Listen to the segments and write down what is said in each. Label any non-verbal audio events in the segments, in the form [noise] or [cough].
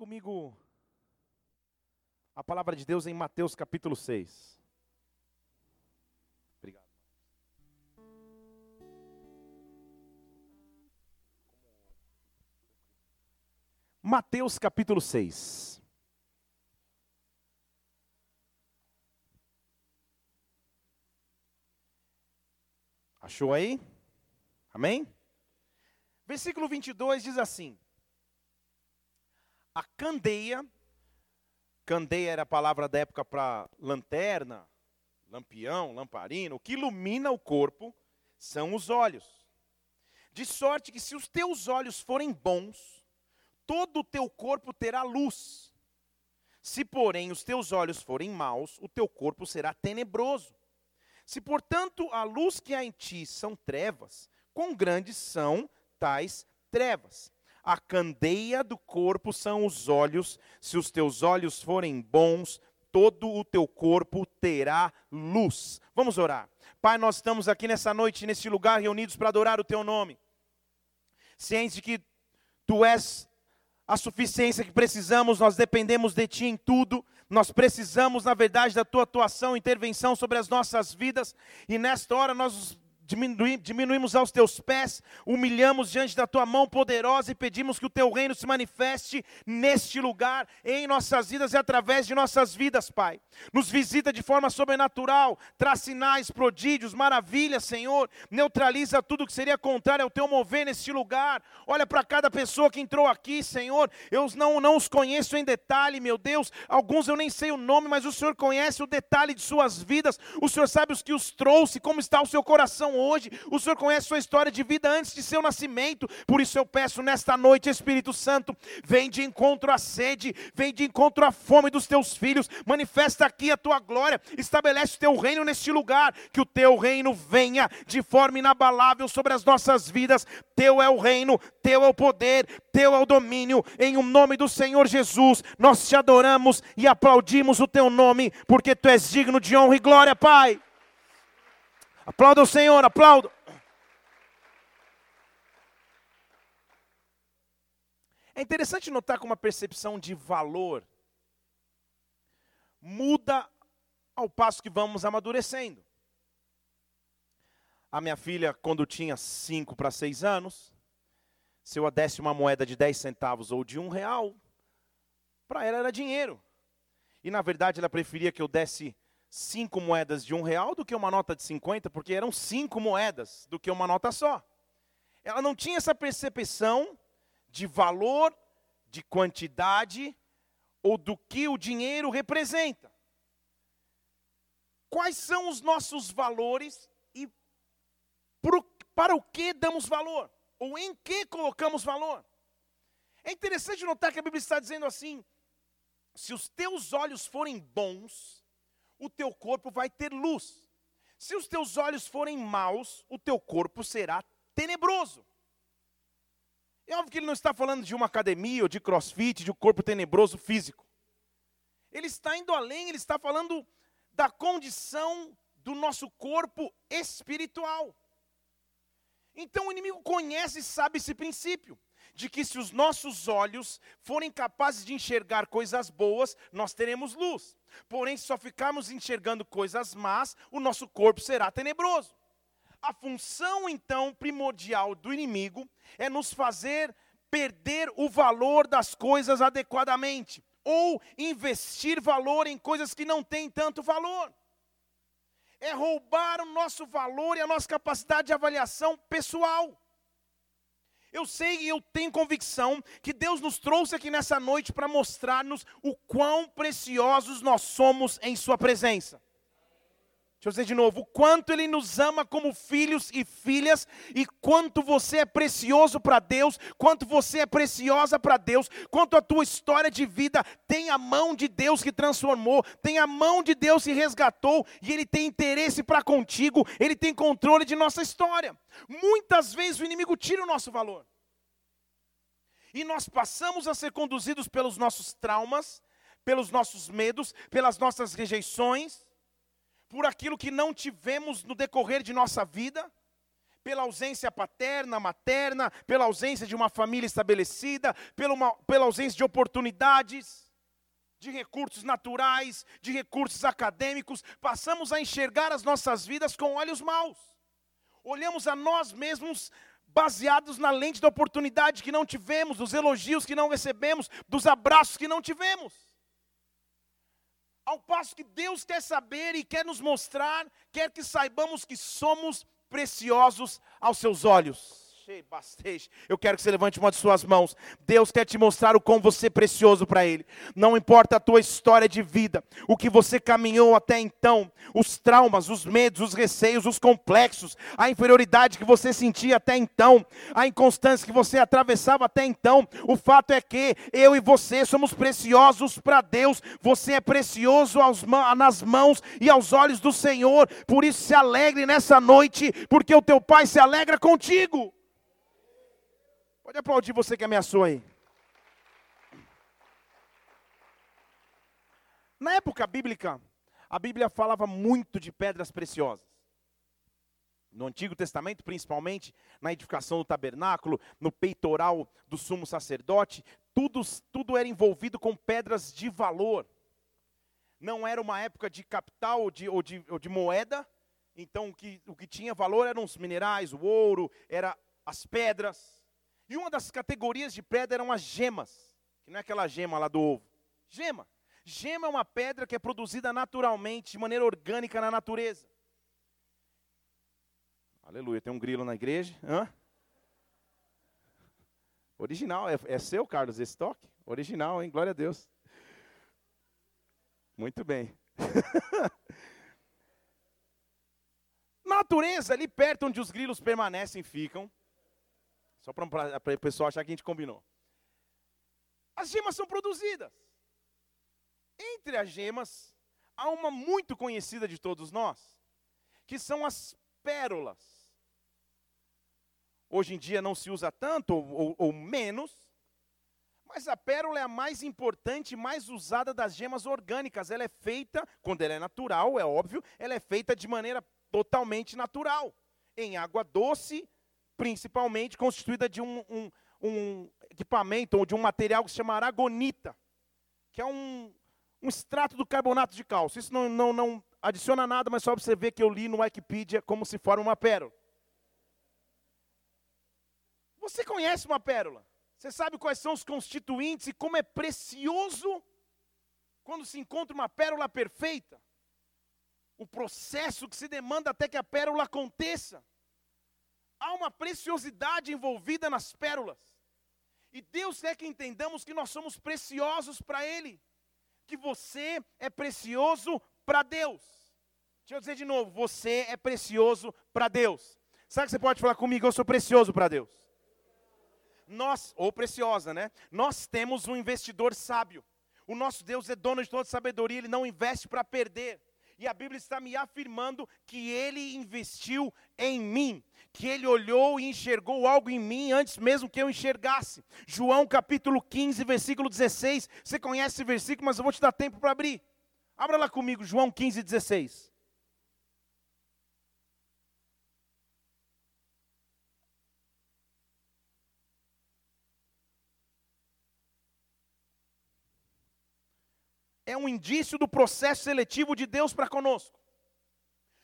comigo a palavra de Deus em Mateus capítulo 6. Obrigado. Mateus capítulo 6. Achou aí? Amém? Versículo 22 diz assim: A candeia, candeia era a palavra da época para lanterna, lampião, lamparina, o que ilumina o corpo são os olhos. De sorte que se os teus olhos forem bons, todo o teu corpo terá luz. Se, porém, os teus olhos forem maus, o teu corpo será tenebroso. Se, portanto, a luz que há em ti são trevas, quão grandes são tais trevas? A candeia do corpo são os olhos. Se os teus olhos forem bons, todo o teu corpo terá luz. Vamos orar. Pai, nós estamos aqui nessa noite, nesse lugar, reunidos para adorar o teu nome. Ciente de que tu és a suficiência que precisamos, nós dependemos de ti em tudo. Nós precisamos, na verdade, da tua atuação, intervenção sobre as nossas vidas. E nesta hora nós diminuímos aos teus pés, humilhamos diante da tua mão poderosa e pedimos que o teu reino se manifeste neste lugar, em nossas vidas e através de nossas vidas, Pai. Nos visita de forma sobrenatural, traz sinais, prodígios, maravilhas, Senhor. Neutraliza tudo que seria contrário ao teu mover neste lugar. Olha para cada pessoa que entrou aqui, Senhor. Eu não, não os conheço em detalhe, meu Deus. Alguns eu nem sei o nome, mas o Senhor conhece o detalhe de suas vidas. O Senhor sabe os que os trouxe, como está o seu coração hoje. O Senhor conhece sua história de vida antes de seu nascimento. Por isso eu peço nesta noite, Espírito Santo, vem de encontro à sede, vem de encontro à fome dos teus filhos. Manifesta aqui a tua glória. Estabelece o teu reino neste lugar. Que o teu reino venha de forma inabalável sobre as nossas vidas. Teu é o reino, teu é o poder, teu é o domínio. Em o nome do Senhor Jesus, nós te adoramos e aplaudimos o teu nome, porque tu és digno de honra e glória, Pai. Aplauda o Senhor, aplauda. É interessante notar como a percepção de valor muda ao passo que vamos amadurecendo. A minha filha, quando tinha 5 para 6 anos, se eu a desse uma moeda de 10 centavos ou de um real, para ela era dinheiro. E na verdade ela preferia que eu desse cinco moedas de um real do que uma nota de 50, porque eram cinco moedas do que uma nota só. Ela não tinha essa percepção de valor, de quantidade ou do que o dinheiro representa. Quais são os nossos valores e para o que damos valor? Ou em que colocamos valor? É interessante notar que a Bíblia está dizendo assim: se os teus olhos forem bons, o teu corpo vai ter luz. Se os teus olhos forem maus, o teu corpo será tenebroso. É óbvio que ele não está falando de uma academia ou de crossfit, de um corpo tenebroso físico. Ele está indo além, ele está falando da condição do nosso corpo espiritual. Então o inimigo conhece e sabe esse princípio de que se os nossos olhos forem capazes de enxergar coisas boas, nós teremos luz. Porém, se só ficarmos enxergando coisas más, o nosso corpo será tenebroso. A função, então, primordial do inimigo é nos fazer perder o valor das coisas adequadamente, ou investir valor em coisas que não têm tanto valor. É roubar o nosso valor e a nossa capacidade de avaliação pessoal. Eu sei e eu tenho convicção que Deus nos trouxe aqui nessa noite para mostrar-nos o quão preciosos nós somos em Sua presença. Deixa eu dizer de novo, o quanto Ele nos ama como filhos e filhas, e quanto você é precioso para Deus, quanto você é preciosa para Deus, quanto a tua história de vida tem a mão de Deus que transformou, tem a mão de Deus que resgatou, e Ele tem interesse para contigo, Ele tem controle de nossa história. Muitas vezes o inimigo tira o nosso valor, e nós passamos a ser conduzidos pelos nossos traumas, pelos nossos medos, pelas nossas rejeições, por aquilo que não tivemos no decorrer de nossa vida, pela ausência paterna, materna, pela ausência de uma família estabelecida, pela, uma, pela ausência de oportunidades, de recursos naturais, de recursos acadêmicos, passamos a enxergar as nossas vidas com olhos maus. Olhamos a nós mesmos baseados na lente da oportunidade que não tivemos, dos elogios que não recebemos, dos abraços que não tivemos. Ao passo que Deus quer saber e quer nos mostrar, quer que saibamos que somos preciosos aos seus olhos. Eu quero que você levante uma de suas mãos. Deus quer te mostrar o quão você é precioso para Ele. Não importa a tua história de vida, o que você caminhou até então, os traumas, os medos, os receios, os complexos, a inferioridade que você sentia até então, a inconstância que você atravessava até então. O fato é que eu e você somos preciosos para Deus. Você é precioso aos, nas mãos e aos olhos do Senhor. Por isso se alegre nessa noite, porque o teu Pai se alegra contigo. Pode aplaudir você que ameaçou aí. Na época bíblica, a Bíblia falava muito de pedras preciosas. No Antigo Testamento, principalmente, na edificação do tabernáculo, no peitoral do sumo sacerdote, tudo, tudo era envolvido com pedras de valor. Não era uma época de capital ou de, ou de, ou de moeda, então o que, o que tinha valor eram os minerais, o ouro, era as pedras. E uma das categorias de pedra eram as gemas, que não é aquela gema lá do ovo. Gema. Gema é uma pedra que é produzida naturalmente, de maneira orgânica na natureza. Aleluia, tem um grilo na igreja. Hã? Original, é, é seu, Carlos, esse toque? Original, hein? Glória a Deus. Muito bem. [laughs] natureza, ali perto onde os grilos permanecem, ficam. Só para o pessoal achar que a gente combinou. As gemas são produzidas. Entre as gemas, há uma muito conhecida de todos nós, que são as pérolas. Hoje em dia não se usa tanto ou, ou, ou menos, mas a pérola é a mais importante e mais usada das gemas orgânicas. Ela é feita, quando ela é natural, é óbvio, ela é feita de maneira totalmente natural. Em água doce, principalmente constituída de um, um, um equipamento ou de um material que se chama aragonita, que é um, um extrato do carbonato de cálcio. Isso não, não, não adiciona nada, mas só para você ver que eu li no Wikipedia como se forma uma pérola. Você conhece uma pérola? Você sabe quais são os constituintes e como é precioso quando se encontra uma pérola perfeita? O processo que se demanda até que a pérola aconteça. Há uma preciosidade envolvida nas pérolas. E Deus quer que entendamos que nós somos preciosos para Ele. Que você é precioso para Deus. Deixa eu dizer de novo: você é precioso para Deus. Sabe que você pode falar comigo? Eu sou precioso para Deus. Nós, ou preciosa, né? Nós temos um investidor sábio. O nosso Deus é dono de toda sabedoria, ele não investe para perder. E a Bíblia está me afirmando que ele investiu em mim que ele olhou e enxergou algo em mim antes mesmo que eu enxergasse. João capítulo 15, versículo 16. Você conhece esse versículo, mas eu vou te dar tempo para abrir. Abra lá comigo, João 15, 16. É um indício do processo seletivo de Deus para conosco.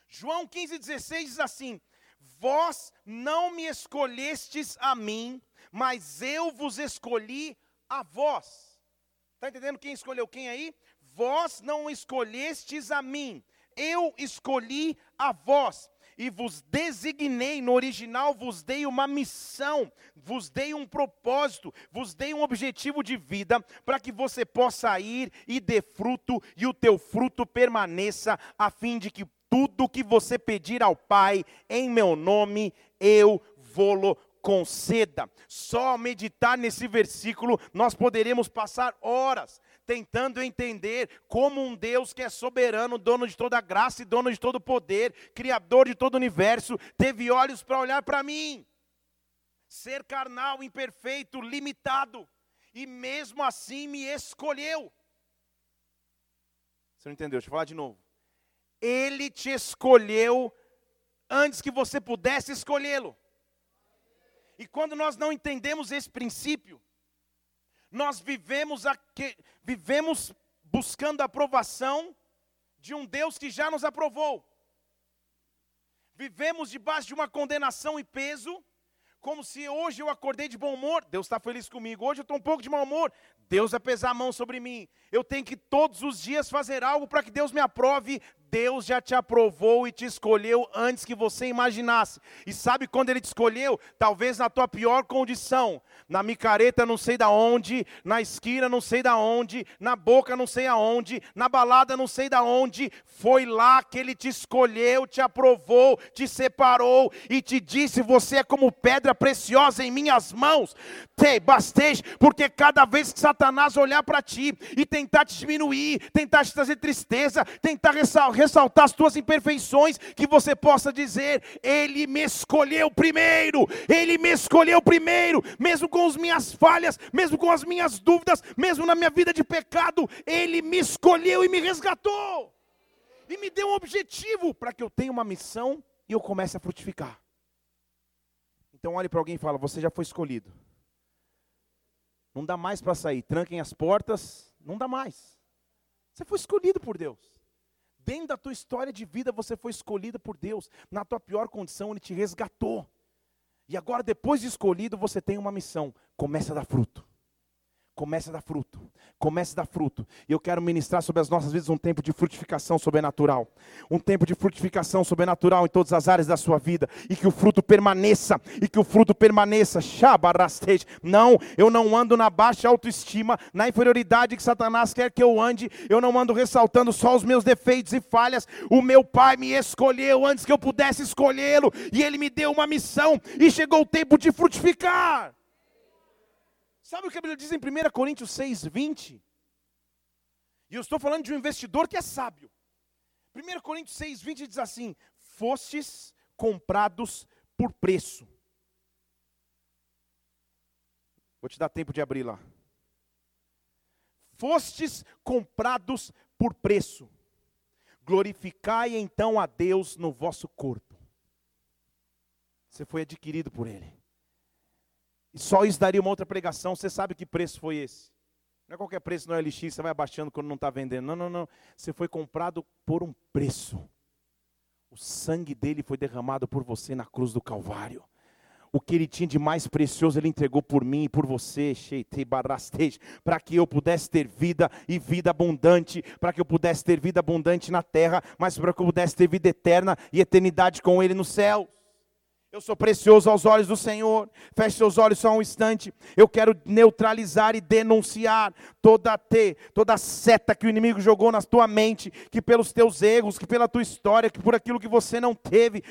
João 15, 16 diz assim: Vós não me escolhestes a mim, mas eu vos escolhi a vós. Está entendendo quem escolheu quem aí? Vós não escolhestes a mim, eu escolhi a vós e vos designei, no original vos dei uma missão, vos dei um propósito, vos dei um objetivo de vida, para que você possa ir e dê fruto, e o teu fruto permaneça, a fim de que tudo que você pedir ao Pai em meu nome, eu vou-lo conceda. Só meditar nesse versículo, nós poderemos passar horas tentando entender como um Deus que é soberano, dono de toda graça e dono de todo poder, criador de todo o universo, teve olhos para olhar para mim. Ser carnal, imperfeito, limitado, e mesmo assim me escolheu. Você não entendeu? Deixa eu falar de novo. Ele te escolheu antes que você pudesse escolhê-lo. E quando nós não entendemos esse princípio, nós vivemos, aqui, vivemos buscando a aprovação de um Deus que já nos aprovou. Vivemos debaixo de uma condenação e peso, como se hoje eu acordei de bom humor, Deus está feliz comigo. Hoje eu estou um pouco de mau humor, Deus vai pesar a mão sobre mim. Eu tenho que todos os dias fazer algo para que Deus me aprove. Deus já te aprovou e te escolheu antes que você imaginasse. E sabe quando Ele te escolheu? Talvez na tua pior condição, na micareta não sei da onde, na esquina não sei da onde, na boca não sei aonde, na balada não sei da onde. Foi lá que Ele te escolheu, te aprovou, te separou e te disse: Você é como pedra preciosa em minhas mãos. Te bastej, porque cada vez que Satanás olhar para ti e tentar te diminuir, tentar te trazer tristeza, tentar ressaltar as tuas imperfeições, que você possa dizer: Ele me escolheu primeiro, Ele me escolheu primeiro, mesmo com as minhas falhas, mesmo com as minhas dúvidas, mesmo na minha vida de pecado, Ele me escolheu e me resgatou, e me deu um objetivo para que eu tenha uma missão e eu comece a frutificar. Então olhe para alguém e fala: Você já foi escolhido. Não dá mais para sair. Tranquem as portas, não dá mais. Você foi escolhido por Deus. Dentro da tua história de vida, você foi escolhido por Deus. Na tua pior condição, Ele te resgatou. E agora, depois de escolhido, você tem uma missão: começa a dar fruto. Começa a dar fruto. Começa a dar fruto. E eu quero ministrar sobre as nossas vidas um tempo de frutificação sobrenatural. Um tempo de frutificação sobrenatural em todas as áreas da sua vida. E que o fruto permaneça. E que o fruto permaneça. Shabarastej. Não, eu não ando na baixa autoestima, na inferioridade que Satanás quer que eu ande. Eu não ando ressaltando só os meus defeitos e falhas. O meu pai me escolheu antes que eu pudesse escolhê-lo. E ele me deu uma missão. E chegou o tempo de frutificar. Sabe o que a Bíblia diz em 1 Coríntios 6, 20? E eu estou falando de um investidor que é sábio. 1 Coríntios 6, 20 diz assim: Fostes comprados por preço. Vou te dar tempo de abrir lá. Fostes comprados por preço. Glorificai então a Deus no vosso corpo. Você foi adquirido por Ele. E só isso daria uma outra pregação. Você sabe que preço foi esse? Não é qualquer preço no LX, você vai abaixando quando não está vendendo. Não, não, não. Você foi comprado por um preço. O sangue dele foi derramado por você na cruz do Calvário. O que ele tinha de mais precioso, ele entregou por mim e por você, para que eu pudesse ter vida e vida abundante, para que eu pudesse ter vida abundante na terra, mas para que eu pudesse ter vida eterna e eternidade com ele no céu. Eu sou precioso aos olhos do Senhor. Feche seus olhos só um instante. Eu quero neutralizar e denunciar toda te, toda seta que o inimigo jogou na tua mente, que pelos teus erros, que pela tua história, que por aquilo que você não teve,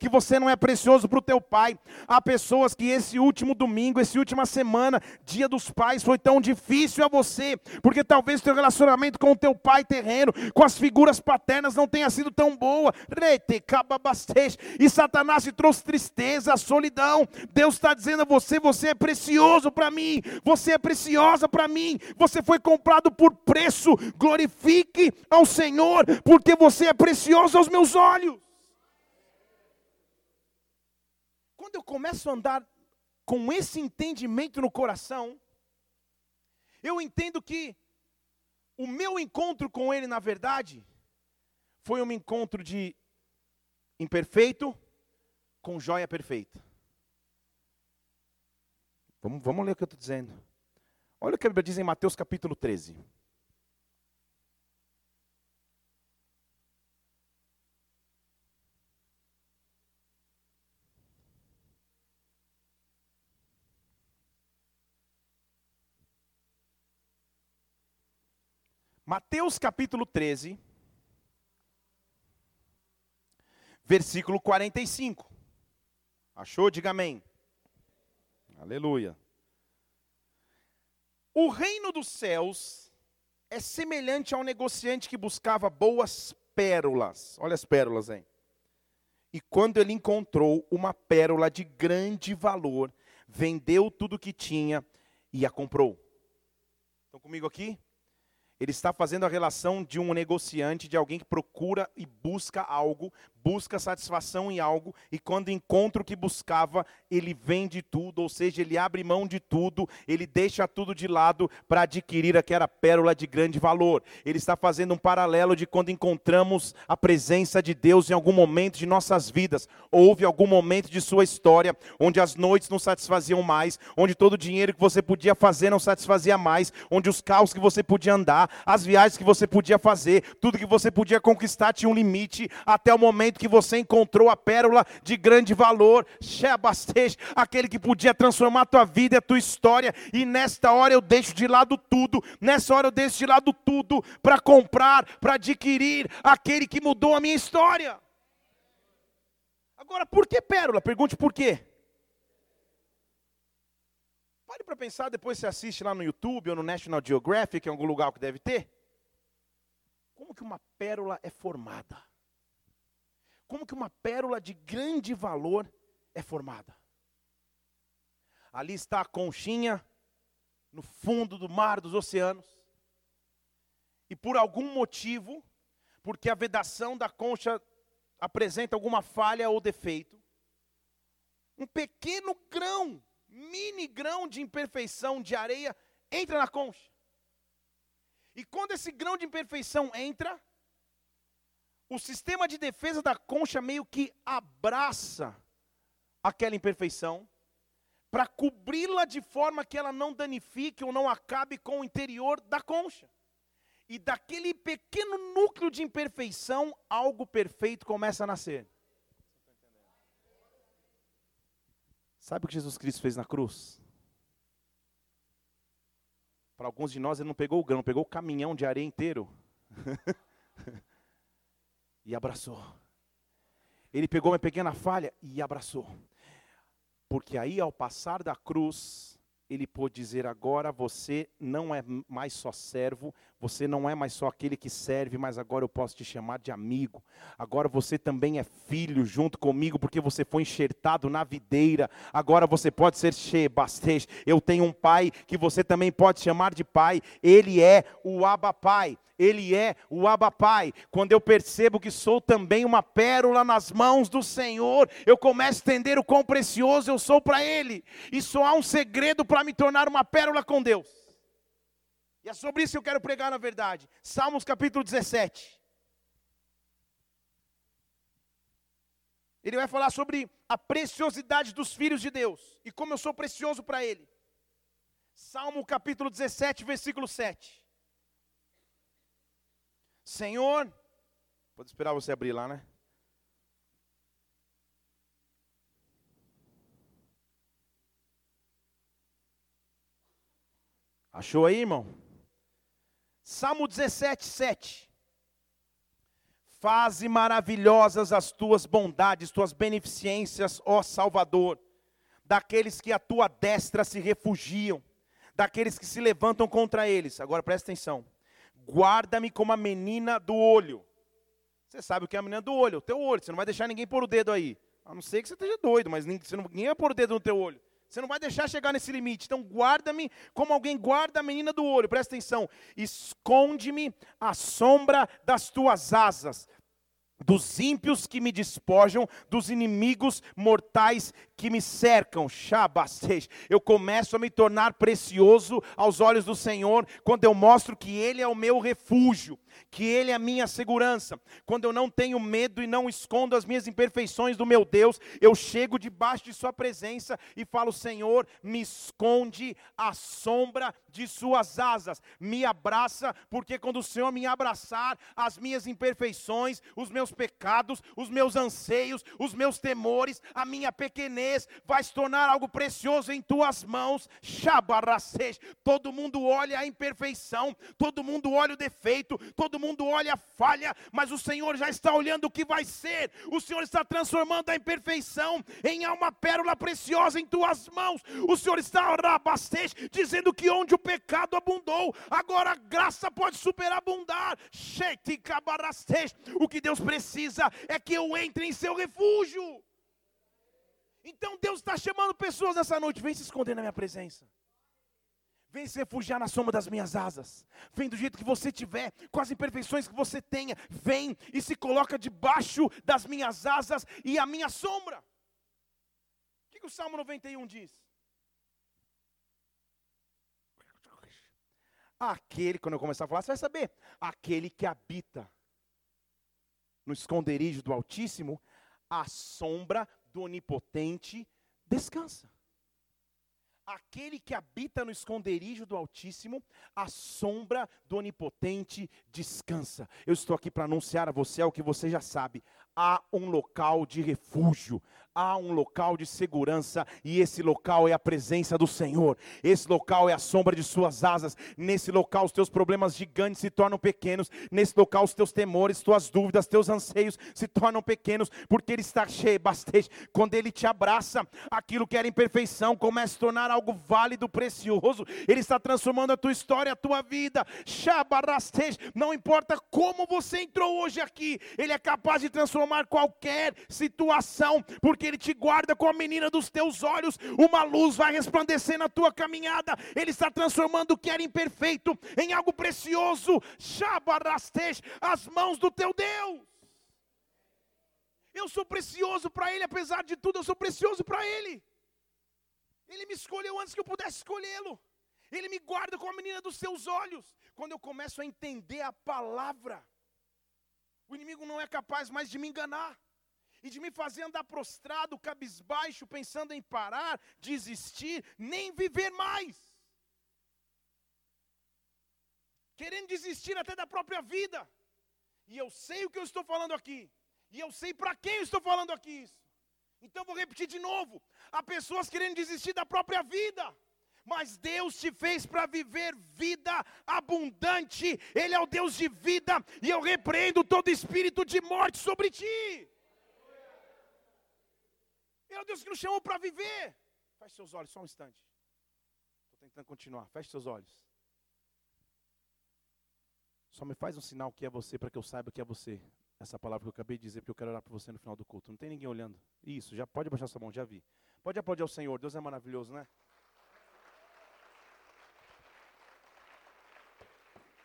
que você não é precioso para o teu pai. Há pessoas que esse último domingo, essa última semana, dia dos pais, foi tão difícil a você, porque talvez teu relacionamento com o teu pai terreno, com as figuras paternas não tenha sido tão boa. E Satanás te trouxe tristeza, solidão. Deus está dizendo a você: você é precioso para mim, você é preciosa para mim, você foi comprado por preço. Glorifique ao Senhor, porque você é precioso aos meus olhos. Quando eu começo a andar com esse entendimento no coração, eu entendo que o meu encontro com Ele, na verdade, foi um encontro de imperfeito com joia perfeita. Vamos, vamos ler o que eu estou dizendo. Olha o que a Bíblia diz em Mateus capítulo 13. Mateus capítulo 13. Versículo 45. Achou? Diga amém. Aleluia. O reino dos céus é semelhante a um negociante que buscava boas pérolas. Olha as pérolas aí. E quando ele encontrou uma pérola de grande valor, vendeu tudo que tinha e a comprou. Estão comigo aqui? Ele está fazendo a relação de um negociante, de alguém que procura e busca algo, busca satisfação em algo, e quando encontra o que buscava, ele vende tudo, ou seja, ele abre mão de tudo, ele deixa tudo de lado para adquirir aquela pérola de grande valor. Ele está fazendo um paralelo de quando encontramos a presença de Deus em algum momento de nossas vidas. Houve algum momento de sua história onde as noites não satisfaziam mais, onde todo o dinheiro que você podia fazer não satisfazia mais, onde os carros que você podia andar, as viagens que você podia fazer, tudo que você podia conquistar tinha um limite, até o momento que você encontrou a pérola de grande valor, Shebastej, aquele que podia transformar a tua vida e a tua história, e nesta hora eu deixo de lado tudo, nessa hora eu deixo de lado tudo para comprar, para adquirir aquele que mudou a minha história. Agora, por que pérola? Pergunte por quê. Pare para pensar, depois você assiste lá no YouTube ou no National Geographic, em algum lugar que deve ter. Como que uma pérola é formada? Como que uma pérola de grande valor é formada? Ali está a conchinha, no fundo do mar, dos oceanos. E por algum motivo, porque a vedação da concha apresenta alguma falha ou defeito, um pequeno grão mini grão de imperfeição de areia entra na concha. E quando esse grão de imperfeição entra, o sistema de defesa da concha meio que abraça aquela imperfeição para cobri-la de forma que ela não danifique ou não acabe com o interior da concha. E daquele pequeno núcleo de imperfeição, algo perfeito começa a nascer. Sabe o que Jesus Cristo fez na cruz? Para alguns de nós, ele não pegou o grão, pegou o caminhão de areia inteiro [laughs] e abraçou. Ele pegou uma pequena falha e abraçou. Porque aí, ao passar da cruz, ele pôde dizer: agora você não é mais só servo, você não é mais só aquele que serve, mas agora eu posso te chamar de amigo. Agora você também é filho junto comigo, porque você foi enxertado na videira. Agora você pode ser Shebastej. Eu tenho um pai que você também pode chamar de pai. Ele é o Abba Pai. Ele é o Abba Pai. Quando eu percebo que sou também uma pérola nas mãos do Senhor, eu começo a entender o quão precioso eu sou para Ele. E só há um segredo para me tornar uma pérola com Deus. E é sobre isso que eu quero pregar na verdade. Salmos capítulo 17. Ele vai falar sobre a preciosidade dos filhos de Deus e como eu sou precioso para Ele. Salmo capítulo 17, versículo 7. Senhor, pode esperar você abrir lá, né? Achou aí, irmão? Salmo 17, 7. Faze maravilhosas as tuas bondades, tuas beneficências, ó Salvador, daqueles que a tua destra se refugiam, daqueles que se levantam contra eles. Agora presta atenção. Guarda-me como a menina do olho. Você sabe o que é a menina do olho? O teu olho. Você não vai deixar ninguém pôr o dedo aí. A não ser que você esteja doido, mas ninguém vai pôr o dedo no teu olho. Você não vai deixar chegar nesse limite. Então, guarda-me como alguém guarda a menina do olho. Presta atenção. Esconde-me à sombra das tuas asas, dos ímpios que me despojam, dos inimigos mortais que me cercam, Shabastej. Eu começo a me tornar precioso aos olhos do Senhor quando eu mostro que Ele é o meu refúgio que Ele é a minha segurança. Quando eu não tenho medo e não escondo as minhas imperfeições do meu Deus, eu chego debaixo de Sua presença e falo: Senhor, me esconde à sombra de Suas asas, me abraça, porque quando o Senhor me abraçar, as minhas imperfeições, os meus pecados, os meus anseios, os meus temores, a minha pequenez, vai se tornar algo precioso em Tuas mãos. Shabaracês. Todo mundo olha a imperfeição, todo mundo olha o defeito, todo mundo olha a falha, mas o Senhor já está olhando o que vai ser. O Senhor está transformando a imperfeição em uma pérola preciosa em tuas mãos. O Senhor está rabastez, dizendo que onde o pecado abundou, agora a graça pode superabundar. O que Deus precisa é que eu entre em seu refúgio. Então Deus está chamando pessoas nessa noite, vem se esconder na minha presença. Vem se refugiar na sombra das minhas asas. Vem do jeito que você tiver, com as imperfeições que você tenha. Vem e se coloca debaixo das minhas asas e a minha sombra. O que, que o Salmo 91 diz? Aquele, quando eu começar a falar, você vai saber. Aquele que habita no esconderijo do Altíssimo, a sombra do Onipotente descansa. Aquele que habita no esconderijo do Altíssimo, a sombra do Onipotente descansa. Eu estou aqui para anunciar a você o que você já sabe: há um local de refúgio, há um local de segurança e esse local é a presença do Senhor. Esse local é a sombra de suas asas. Nesse local os teus problemas gigantes se tornam pequenos. Nesse local os teus temores, tuas dúvidas, teus anseios se tornam pequenos, porque ele está cheio, bastante. Quando ele te abraça, aquilo que era imperfeição começa a tornar algo válido, precioso. Ele está transformando a tua história, a tua vida. Não importa como você entrou hoje aqui, ele é capaz de transformar qualquer situação, porque Ele te guarda com a menina dos teus olhos, uma luz vai resplandecer na tua caminhada, Ele está transformando o que era imperfeito em algo precioso, Shabarastej, as mãos do teu Deus. Eu sou precioso para Ele, apesar de tudo, eu sou precioso para Ele. Ele me escolheu antes que eu pudesse escolhê-lo. Ele me guarda com a menina dos seus olhos. Quando eu começo a entender a palavra, o inimigo não é capaz mais de me enganar e de me fazer andar prostrado, cabisbaixo, pensando em parar, desistir, nem viver mais. Querendo desistir até da própria vida. E eu sei o que eu estou falando aqui. E eu sei para quem eu estou falando aqui isso. Então vou repetir de novo. Há pessoas querendo desistir da própria vida. Mas Deus te fez para viver vida abundante. Ele é o Deus de vida. E eu repreendo todo espírito de morte sobre ti. Ele é o Deus que nos chamou para viver. Feche seus olhos, só um instante. Estou tentando continuar. Feche seus olhos. Só me faz um sinal que é você para que eu saiba que é você. Essa palavra que eu acabei de dizer, porque eu quero orar para você no final do culto. Não tem ninguém olhando. Isso, já pode baixar sua mão, já vi. Pode aplaudir ao Senhor. Deus é maravilhoso, né?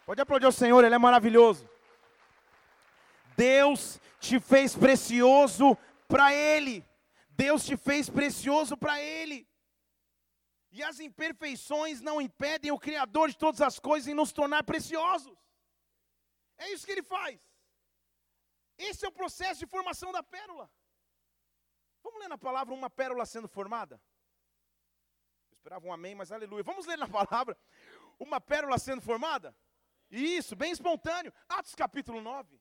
Pode aplaudir ao Senhor, Ele é maravilhoso. Deus te fez precioso para Ele. Deus te fez precioso para Ele. E as imperfeições não impedem o Criador de todas as coisas em nos tornar preciosos. É isso que Ele faz. Esse é o processo de formação da pérola. Vamos ler na palavra uma pérola sendo formada? Eu esperava um amém, mas aleluia. Vamos ler na [laughs] palavra uma pérola sendo formada? Isso, bem espontâneo. Atos capítulo 9.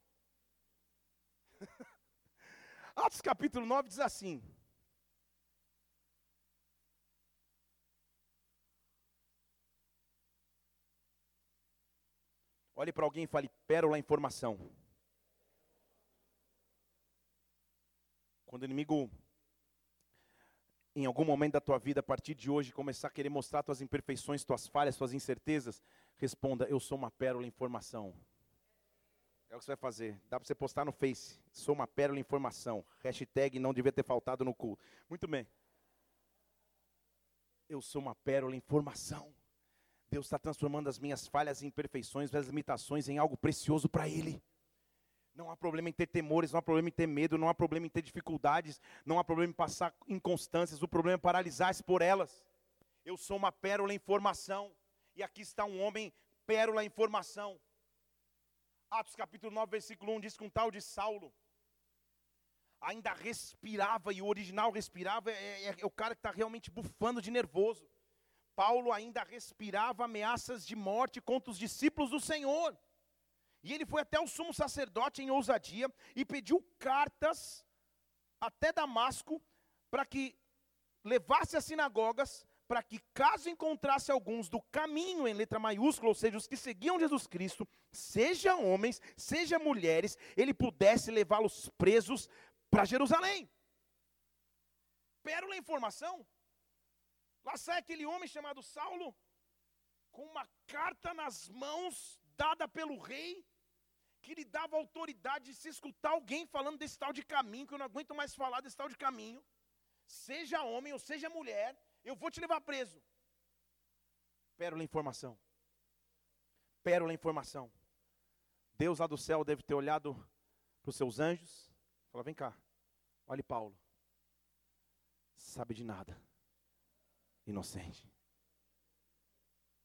[laughs] Atos capítulo 9 diz assim: Olhe para alguém e fale: pérola informação. Quando o inimigo, em algum momento da tua vida, a partir de hoje, começar a querer mostrar tuas imperfeições, tuas falhas, tuas incertezas, responda: Eu sou uma pérola informação. É o que você vai fazer. Dá para você postar no Face. Sou uma pérola informação. Hashtag não devia ter faltado no culto. Muito bem. Eu sou uma pérola informação. Deus está transformando as minhas falhas e imperfeições, as limitações em algo precioso para Ele. Não há problema em ter temores, não há problema em ter medo, não há problema em ter dificuldades, não há problema em passar inconstâncias, o problema é paralisar-se por elas. Eu sou uma pérola em formação, e aqui está um homem pérola em formação. Atos capítulo 9, versículo 1 diz que um tal de Saulo ainda respirava, e o original respirava é, é, é o cara que está realmente bufando de nervoso. Paulo ainda respirava ameaças de morte contra os discípulos do Senhor. E ele foi até o sumo sacerdote em ousadia e pediu cartas até Damasco para que levasse às sinagogas, para que caso encontrasse alguns do caminho em letra maiúscula, ou seja, os que seguiam Jesus Cristo, seja homens, seja mulheres, ele pudesse levá-los presos para Jerusalém. Pérola informação. Lá sai aquele homem chamado Saulo, com uma carta nas mãos, dada pelo rei, que lhe dava autoridade de se escutar alguém falando desse tal de caminho, que eu não aguento mais falar desse tal de caminho. Seja homem ou seja mulher, eu vou te levar preso. Pérola informação. Pérola informação. Deus lá do céu deve ter olhado para os seus anjos. Fala, vem cá. Olhe Paulo. Sabe de nada. Inocente.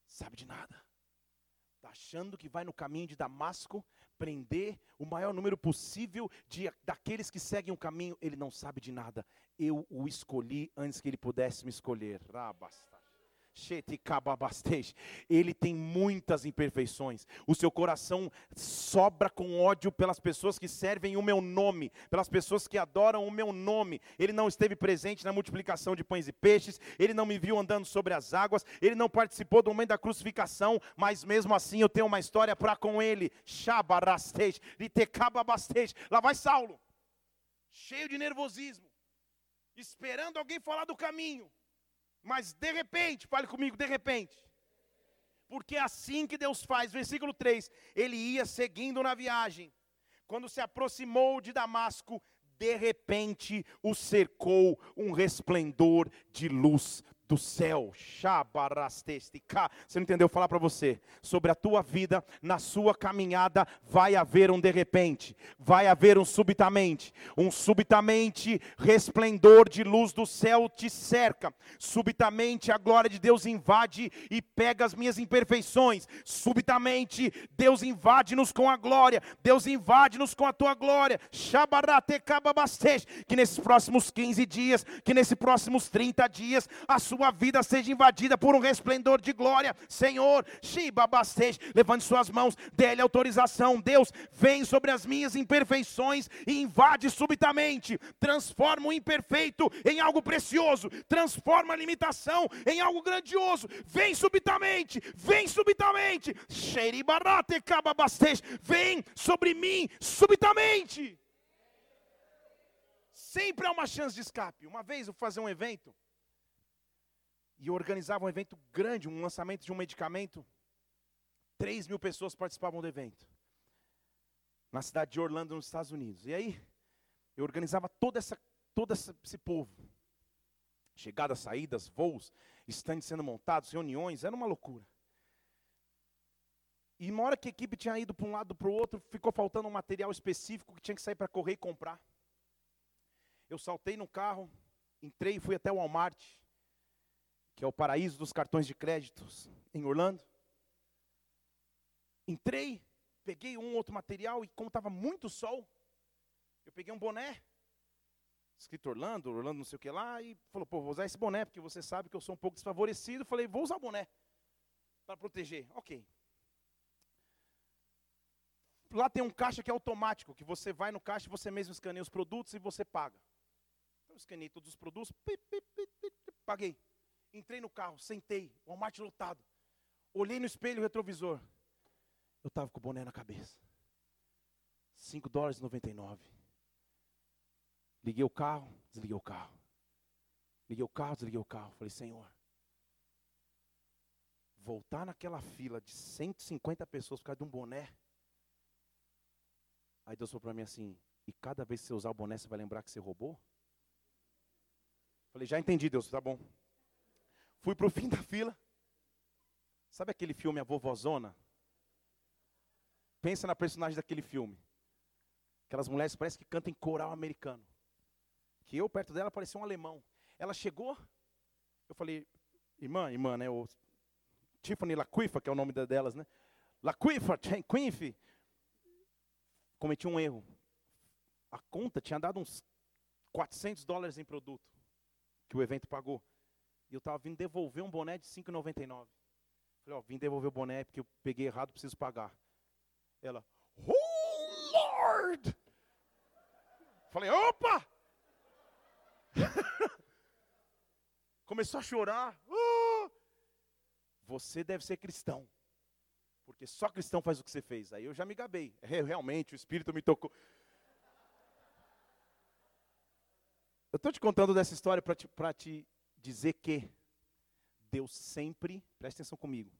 Sabe de nada. Está achando que vai no caminho de Damasco prender o maior número possível de daqueles que seguem o caminho. Ele não sabe de nada. Eu o escolhi antes que ele pudesse me escolher. Rabas. Ele tem muitas imperfeições. O seu coração sobra com ódio pelas pessoas que servem o meu nome, pelas pessoas que adoram o meu nome. Ele não esteve presente na multiplicação de pães e peixes, ele não me viu andando sobre as águas, ele não participou do momento da crucificação, mas mesmo assim eu tenho uma história para com ele. Lá vai Saulo, cheio de nervosismo, esperando alguém falar do caminho. Mas de repente, fale comigo, de repente. Porque é assim que Deus faz. Versículo 3: Ele ia seguindo na viagem. Quando se aproximou de Damasco, de repente o cercou um resplendor de luz do céu. Você não entendeu? falar para você. Sobre a tua vida, na sua caminhada, vai haver um de repente, vai haver um subitamente. Um subitamente resplendor de luz do céu te cerca. Subitamente a glória de Deus invade e pega as minhas imperfeições. Subitamente Deus invade-nos com a glória. Deus invade-nos com a tua glória. Que nesses próximos 15 dias, que nesses próximos 30 dias, a sua sua vida seja invadida por um resplendor de glória. Senhor, Shibabastej, levante suas mãos, dê-lhe autorização. Deus, vem sobre as minhas imperfeições e invade subitamente. Transforma o imperfeito em algo precioso. Transforma a limitação em algo grandioso. Vem subitamente, vem subitamente. Vem sobre mim subitamente. Sempre há uma chance de escape. Uma vez eu fui fazer um evento e organizava um evento grande, um lançamento de um medicamento. 3 mil pessoas participavam do evento. Na cidade de Orlando, nos Estados Unidos. E aí, eu organizava toda essa, todo esse povo. Chegadas, saídas, voos, estandes sendo montados, reuniões, era uma loucura. E uma hora que a equipe tinha ido para um lado para o outro, ficou faltando um material específico que tinha que sair para correr e comprar. Eu saltei no carro, entrei e fui até o Walmart que é o paraíso dos cartões de créditos em Orlando. Entrei, peguei um outro material e como estava muito sol, eu peguei um boné, escrito Orlando, Orlando não sei o que lá, e falou, pô, vou usar esse boné, porque você sabe que eu sou um pouco desfavorecido. Falei, vou usar o boné para proteger. Ok. Lá tem um caixa que é automático, que você vai no caixa você mesmo escaneia os produtos e você paga. Então eu escaneei todos os produtos, paguei. Entrei no carro, sentei, Walmart lotado. Olhei no espelho retrovisor. Eu estava com o boné na cabeça. 5 dólares e 99. Liguei o carro, desliguei o carro. Liguei o carro, desliguei o carro. Falei, Senhor, voltar naquela fila de 150 pessoas por causa de um boné. Aí Deus falou para mim assim: e cada vez que você usar o boné, você vai lembrar que você roubou? Falei, já entendi, Deus, tá bom. Fui para o [laughs] fim da fila. Sabe aquele filme A Vovozona? Pensa na personagem daquele filme. Aquelas mulheres parece que cantam em coral americano. Que eu, perto dela, parecia um alemão. Ela chegou, eu falei, irmã, irmã, né? O Tiffany Laquifa, que é o nome delas, né? Laquifa, Quinf. Cometi um erro. A conta tinha dado uns 400 dólares em produto que o evento pagou. E eu estava vindo devolver um boné de 5,99. Falei, ó, vim devolver o boné porque eu peguei errado, preciso pagar. Ela, oh Lord! Falei, opa! [laughs] Começou a chorar. Oh! Você deve ser cristão. Porque só cristão faz o que você fez. Aí eu já me gabei. É, realmente, o Espírito me tocou. Eu estou te contando dessa história para te, te dizer que Deus sempre, preste atenção comigo,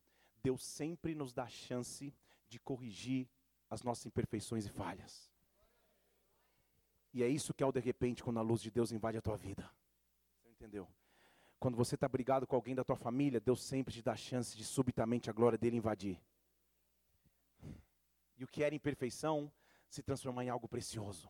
Deus sempre nos dá a chance de corrigir as nossas imperfeições e falhas. E é isso que é o de repente quando a luz de Deus invade a tua vida. Você entendeu? Quando você está brigado com alguém da tua família, Deus sempre te dá a chance de subitamente a glória dele invadir. E o que era imperfeição se transformar em algo precioso.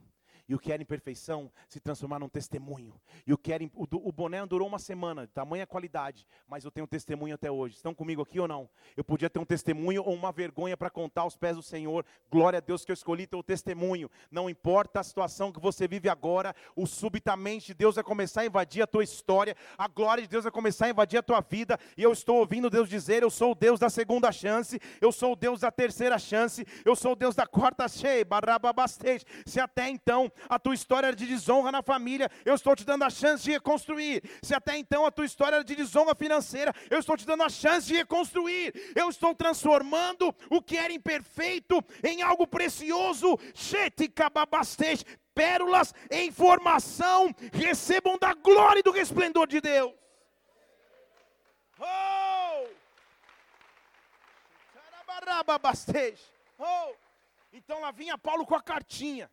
E o que era imperfeição se transformar num testemunho. E o que era o, o boné durou uma semana, de tamanha qualidade, mas eu tenho testemunho até hoje. Estão comigo aqui ou não? Eu podia ter um testemunho ou uma vergonha para contar aos pés do Senhor. Glória a Deus que eu escolhi ter o testemunho. Não importa a situação que você vive agora, o subitamente Deus vai começar a invadir a tua história, a glória de Deus vai começar a invadir a tua vida. E eu estou ouvindo Deus dizer: Eu sou o Deus da segunda chance, eu sou o Deus da terceira chance, eu sou o Deus da quarta cheia, barababastej. Se até então a tua história era de desonra na família, eu estou te dando a chance de reconstruir. Se até então a tua história era de desonra financeira, eu estou te dando a chance de reconstruir. Eu estou transformando o que era imperfeito em algo precioso. Pérolas em formação, recebam da glória e do resplendor de Deus. Oh! Oh! Então lá vinha Paulo com a cartinha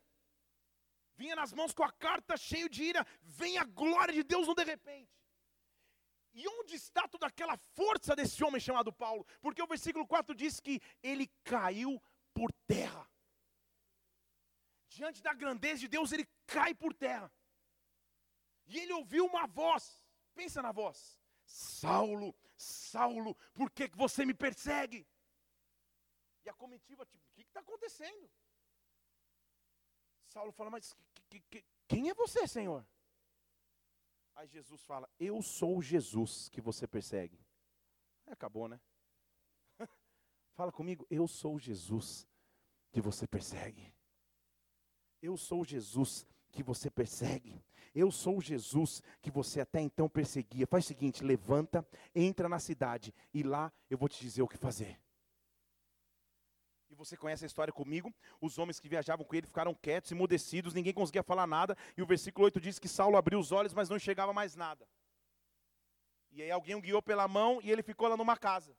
vinha nas mãos com a carta cheio de ira, vem a glória de Deus no de repente. E onde está toda aquela força desse homem chamado Paulo? Porque o versículo 4 diz que ele caiu por terra. Diante da grandeza de Deus, ele cai por terra. E ele ouviu uma voz. Pensa na voz. Saulo, Saulo, por que, que você me persegue? E a comitiva, tipo, o que está acontecendo? Saulo fala, mas que, que, quem é você, Senhor? Aí Jesus fala, eu sou Jesus que você persegue. Acabou, né? [laughs] fala comigo, eu sou Jesus que você persegue. Eu sou Jesus que você persegue. Eu sou Jesus que você até então perseguia. Faz o seguinte: levanta, entra na cidade e lá eu vou te dizer o que fazer você conhece a história comigo, os homens que viajavam com ele ficaram quietos, emudecidos, ninguém conseguia falar nada, e o versículo 8 diz que Saulo abriu os olhos, mas não enxergava mais nada. E aí alguém o guiou pela mão e ele ficou lá numa casa.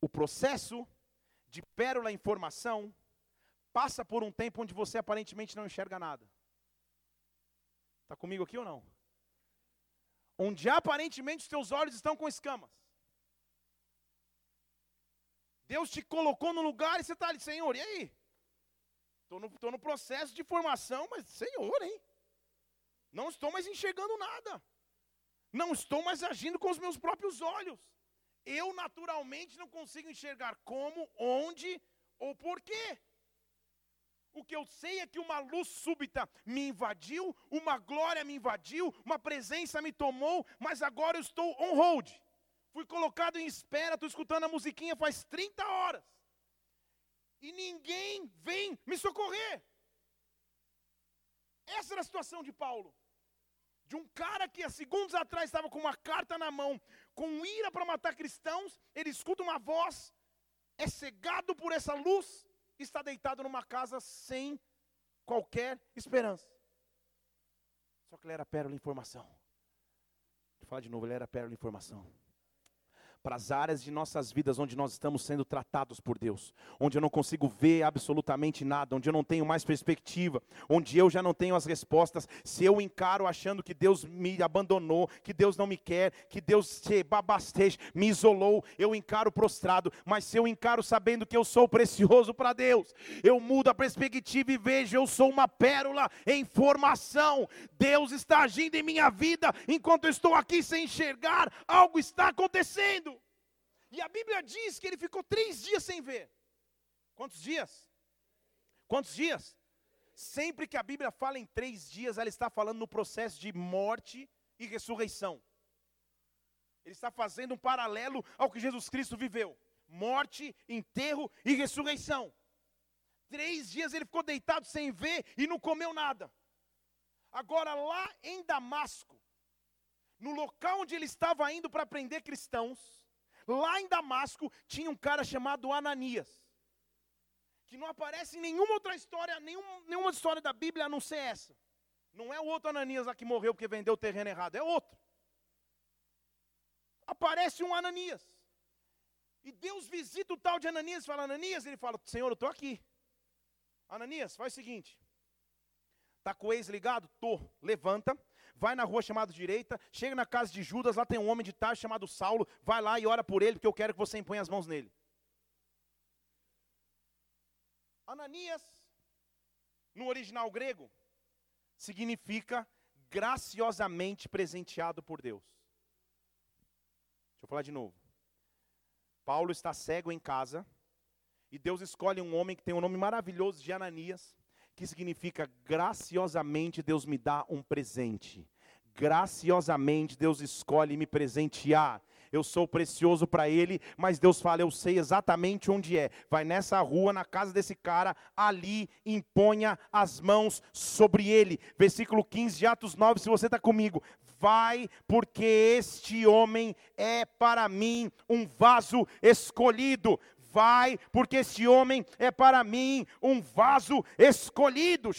O processo de pérola em formação passa por um tempo onde você aparentemente não enxerga nada. Está comigo aqui ou não? Onde aparentemente os teus olhos estão com escamas. Deus te colocou no lugar e você está ali, Senhor, e aí? Estou no, no processo de formação, mas Senhor, hein? Não estou mais enxergando nada. Não estou mais agindo com os meus próprios olhos. Eu naturalmente não consigo enxergar como, onde ou porquê. O que eu sei é que uma luz súbita me invadiu, uma glória me invadiu, uma presença me tomou, mas agora eu estou on hold. Fui colocado em espera, estou escutando a musiquinha faz 30 horas. E ninguém vem me socorrer. Essa era a situação de Paulo. De um cara que há segundos atrás estava com uma carta na mão, com ira para matar cristãos, ele escuta uma voz, é cegado por essa luz, está deitado numa casa sem qualquer esperança. Só que ele era pérola informação. Vou falar de novo, ele era pérola informação para as áreas de nossas vidas onde nós estamos sendo tratados por Deus, onde eu não consigo ver absolutamente nada, onde eu não tenho mais perspectiva, onde eu já não tenho as respostas, se eu encaro achando que Deus me abandonou, que Deus não me quer, que Deus se babasteja, me isolou, eu encaro prostrado, mas se eu encaro sabendo que eu sou precioso para Deus, eu mudo a perspectiva e vejo, eu sou uma pérola em formação, Deus está agindo em minha vida, enquanto eu estou aqui sem enxergar, algo está acontecendo. E a Bíblia diz que ele ficou três dias sem ver. Quantos dias? Quantos dias? Sempre que a Bíblia fala em três dias, ela está falando no processo de morte e ressurreição. Ele está fazendo um paralelo ao que Jesus Cristo viveu: morte, enterro e ressurreição. Três dias ele ficou deitado sem ver e não comeu nada. Agora, lá em Damasco, no local onde ele estava indo para prender cristãos, Lá em Damasco tinha um cara chamado Ananias, que não aparece em nenhuma outra história, nenhum, nenhuma história da Bíblia a não ser essa. Não é o outro Ananias lá que morreu porque vendeu o terreno errado, é outro. Aparece um Ananias. E Deus visita o tal de Ananias e fala: Ananias, ele fala: Senhor, eu estou aqui. Ananias, faz o seguinte: Está com o ex ligado? Tô. Levanta, vai na rua chamada direita, chega na casa de Judas, lá tem um homem de tarde chamado Saulo, vai lá e ora por ele, porque eu quero que você imponha as mãos nele. Ananias, no original grego, significa graciosamente presenteado por Deus. Deixa eu falar de novo. Paulo está cego em casa, e Deus escolhe um homem que tem um nome maravilhoso de Ananias, que significa graciosamente Deus me dá um presente. Graciosamente Deus escolhe me presentear eu sou precioso para ele, mas Deus fala, eu sei exatamente onde é. Vai nessa rua, na casa desse cara, ali imponha as mãos sobre ele. Versículo 15 de Atos 9, se você está comigo. Vai, porque este homem é para mim um vaso escolhido vai, porque esse homem é para mim um vaso escolhido,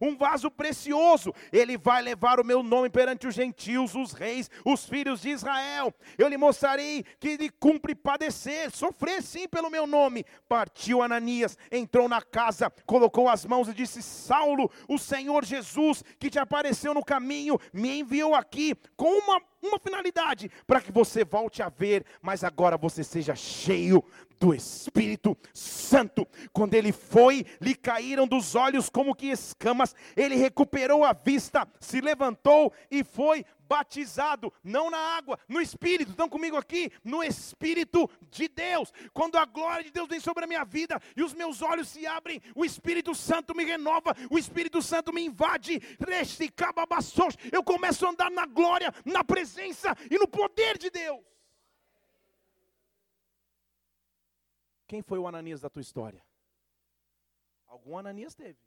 um vaso precioso. Ele vai levar o meu nome perante os gentios, os reis, os filhos de Israel. Eu lhe mostrarei que ele cumpre padecer, sofrer sim pelo meu nome. Partiu Ananias, entrou na casa, colocou as mãos e disse: Saulo, o Senhor Jesus, que te apareceu no caminho, me enviou aqui com uma uma finalidade, para que você volte a ver, mas agora você seja cheio do Espírito Santo. Quando ele foi, lhe caíram dos olhos como que escamas, ele recuperou a vista, se levantou e foi batizado, não na água, no Espírito. Estão comigo aqui? No Espírito de Deus. Quando a glória de Deus vem sobre a minha vida e os meus olhos se abrem, o Espírito Santo me renova, o Espírito Santo me invade. Eu começo a andar na glória, na presença e no poder de Deus. Quem foi o Ananias da tua história? Algum Ananias teve.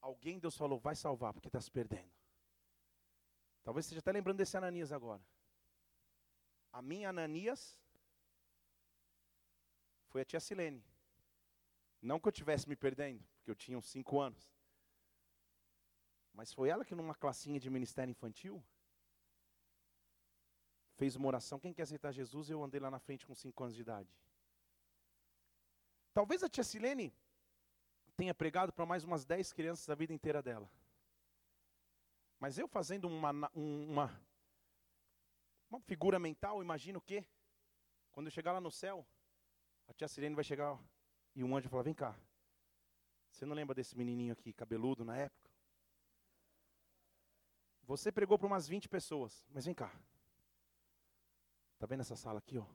Alguém Deus falou, vai salvar, porque está se perdendo. Talvez esteja até lembrando desse Ananias agora. A minha Ananias foi a tia Silene. Não que eu tivesse me perdendo, porque eu tinha uns cinco anos. Mas foi ela que numa classinha de ministério infantil fez uma oração. Quem quer aceitar Jesus? Eu andei lá na frente com cinco anos de idade. Talvez a tia Silene tenha pregado para mais umas 10 crianças a vida inteira dela. Mas eu fazendo uma, uma, uma figura mental, imagino que, quando eu chegar lá no céu, a tia Silene vai chegar e um anjo vai falar: Vem cá, você não lembra desse menininho aqui, cabeludo na época? Você pregou para umas 20 pessoas, mas vem cá. Está vendo essa sala aqui, ó?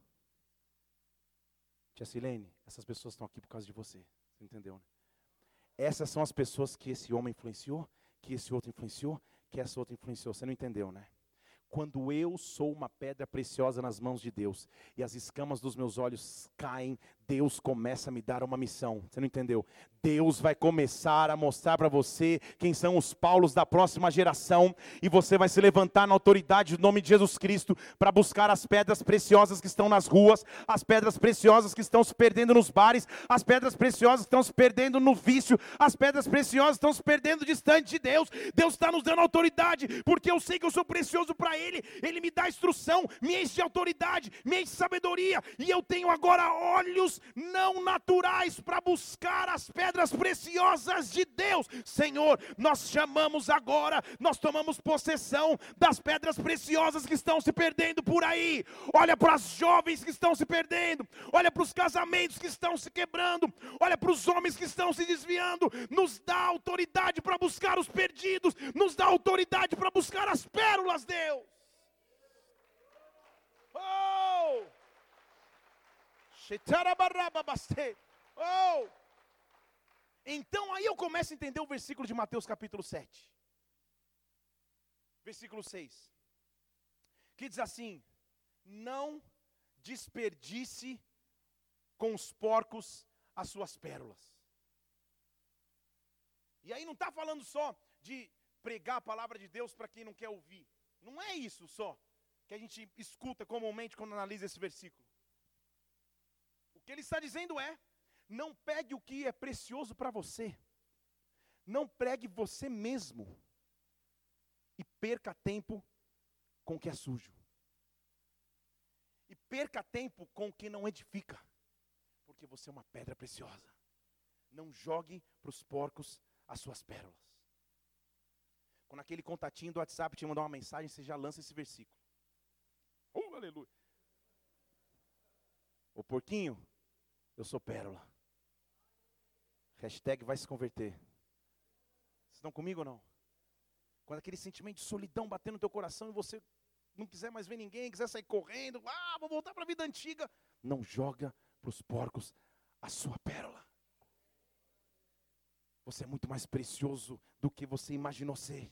Tia Silene, essas pessoas estão aqui por causa de você. Você entendeu, né? Essas são as pessoas que esse homem influenciou, que esse outro influenciou, que essa outra influenciou. Você não entendeu, né? Quando eu sou uma pedra preciosa nas mãos de Deus e as escamas dos meus olhos caem, Deus começa a me dar uma missão. Você não entendeu? Deus vai começar a mostrar para você quem são os Paulos da próxima geração, e você vai se levantar na autoridade do nome de Jesus Cristo para buscar as pedras preciosas que estão nas ruas, as pedras preciosas que estão se perdendo nos bares, as pedras preciosas que estão se perdendo no vício, as pedras preciosas estão se perdendo distante de Deus. Deus está nos dando autoridade, porque eu sei que eu sou precioso para Ele, Ele me dá instrução, me enche de autoridade, me enche de sabedoria, e eu tenho agora olhos não naturais para buscar as pedras preciosas de Deus. Senhor, nós chamamos agora, nós tomamos possessão das pedras preciosas que estão se perdendo por aí. Olha para as jovens que estão se perdendo, olha para os casamentos que estão se quebrando, olha para os homens que estão se desviando. Nos dá autoridade para buscar os perdidos, nos dá autoridade para buscar as pérolas, Deus. Oh! Então aí eu começo a entender o versículo de Mateus capítulo 7. Versículo 6. Que diz assim: Não desperdice com os porcos as suas pérolas. E aí não está falando só de pregar a palavra de Deus para quem não quer ouvir. Não é isso só que a gente escuta comumente quando analisa esse versículo. Que ele está dizendo é: não pegue o que é precioso para você. Não pregue você mesmo. E perca tempo com o que é sujo. E perca tempo com o que não edifica. Porque você é uma pedra preciosa. Não jogue para os porcos as suas pérolas. Quando aquele contatinho do WhatsApp te mandar uma mensagem, você já lança esse versículo. Oh, aleluia. O porquinho, eu sou pérola. Hashtag vai se converter. Vocês estão comigo ou não? Quando aquele sentimento de solidão bater no teu coração e você não quiser mais ver ninguém, quiser sair correndo, ah, vou voltar para a vida antiga, não joga para os porcos a sua pérola. Você é muito mais precioso do que você imaginou ser.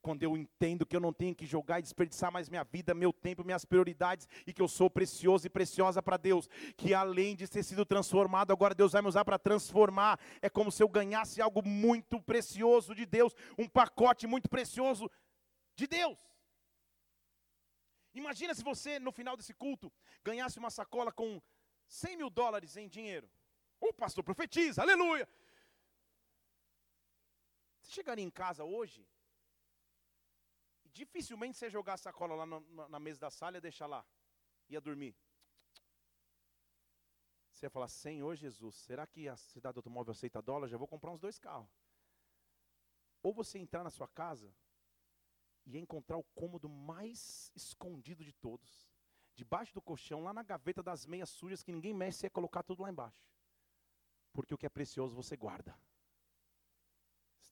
Quando eu entendo que eu não tenho que jogar e desperdiçar mais minha vida, meu tempo, minhas prioridades e que eu sou precioso e preciosa para Deus, que além de ter sido transformado, agora Deus vai me usar para transformar. É como se eu ganhasse algo muito precioso de Deus, um pacote muito precioso de Deus. Imagina se você, no final desse culto, ganhasse uma sacola com 100 mil dólares em dinheiro. O pastor profetiza, aleluia. Você chegaria em casa hoje, dificilmente você jogar a sacola lá na, na mesa da sala e deixar lá, ia dormir. Você ia falar, Senhor Jesus, será que a cidade do automóvel aceita dólar? Já vou comprar uns dois carros. Ou você entrar na sua casa e encontrar o cômodo mais escondido de todos. Debaixo do colchão, lá na gaveta das meias sujas que ninguém mexe, você ia colocar tudo lá embaixo. Porque o que é precioso você guarda.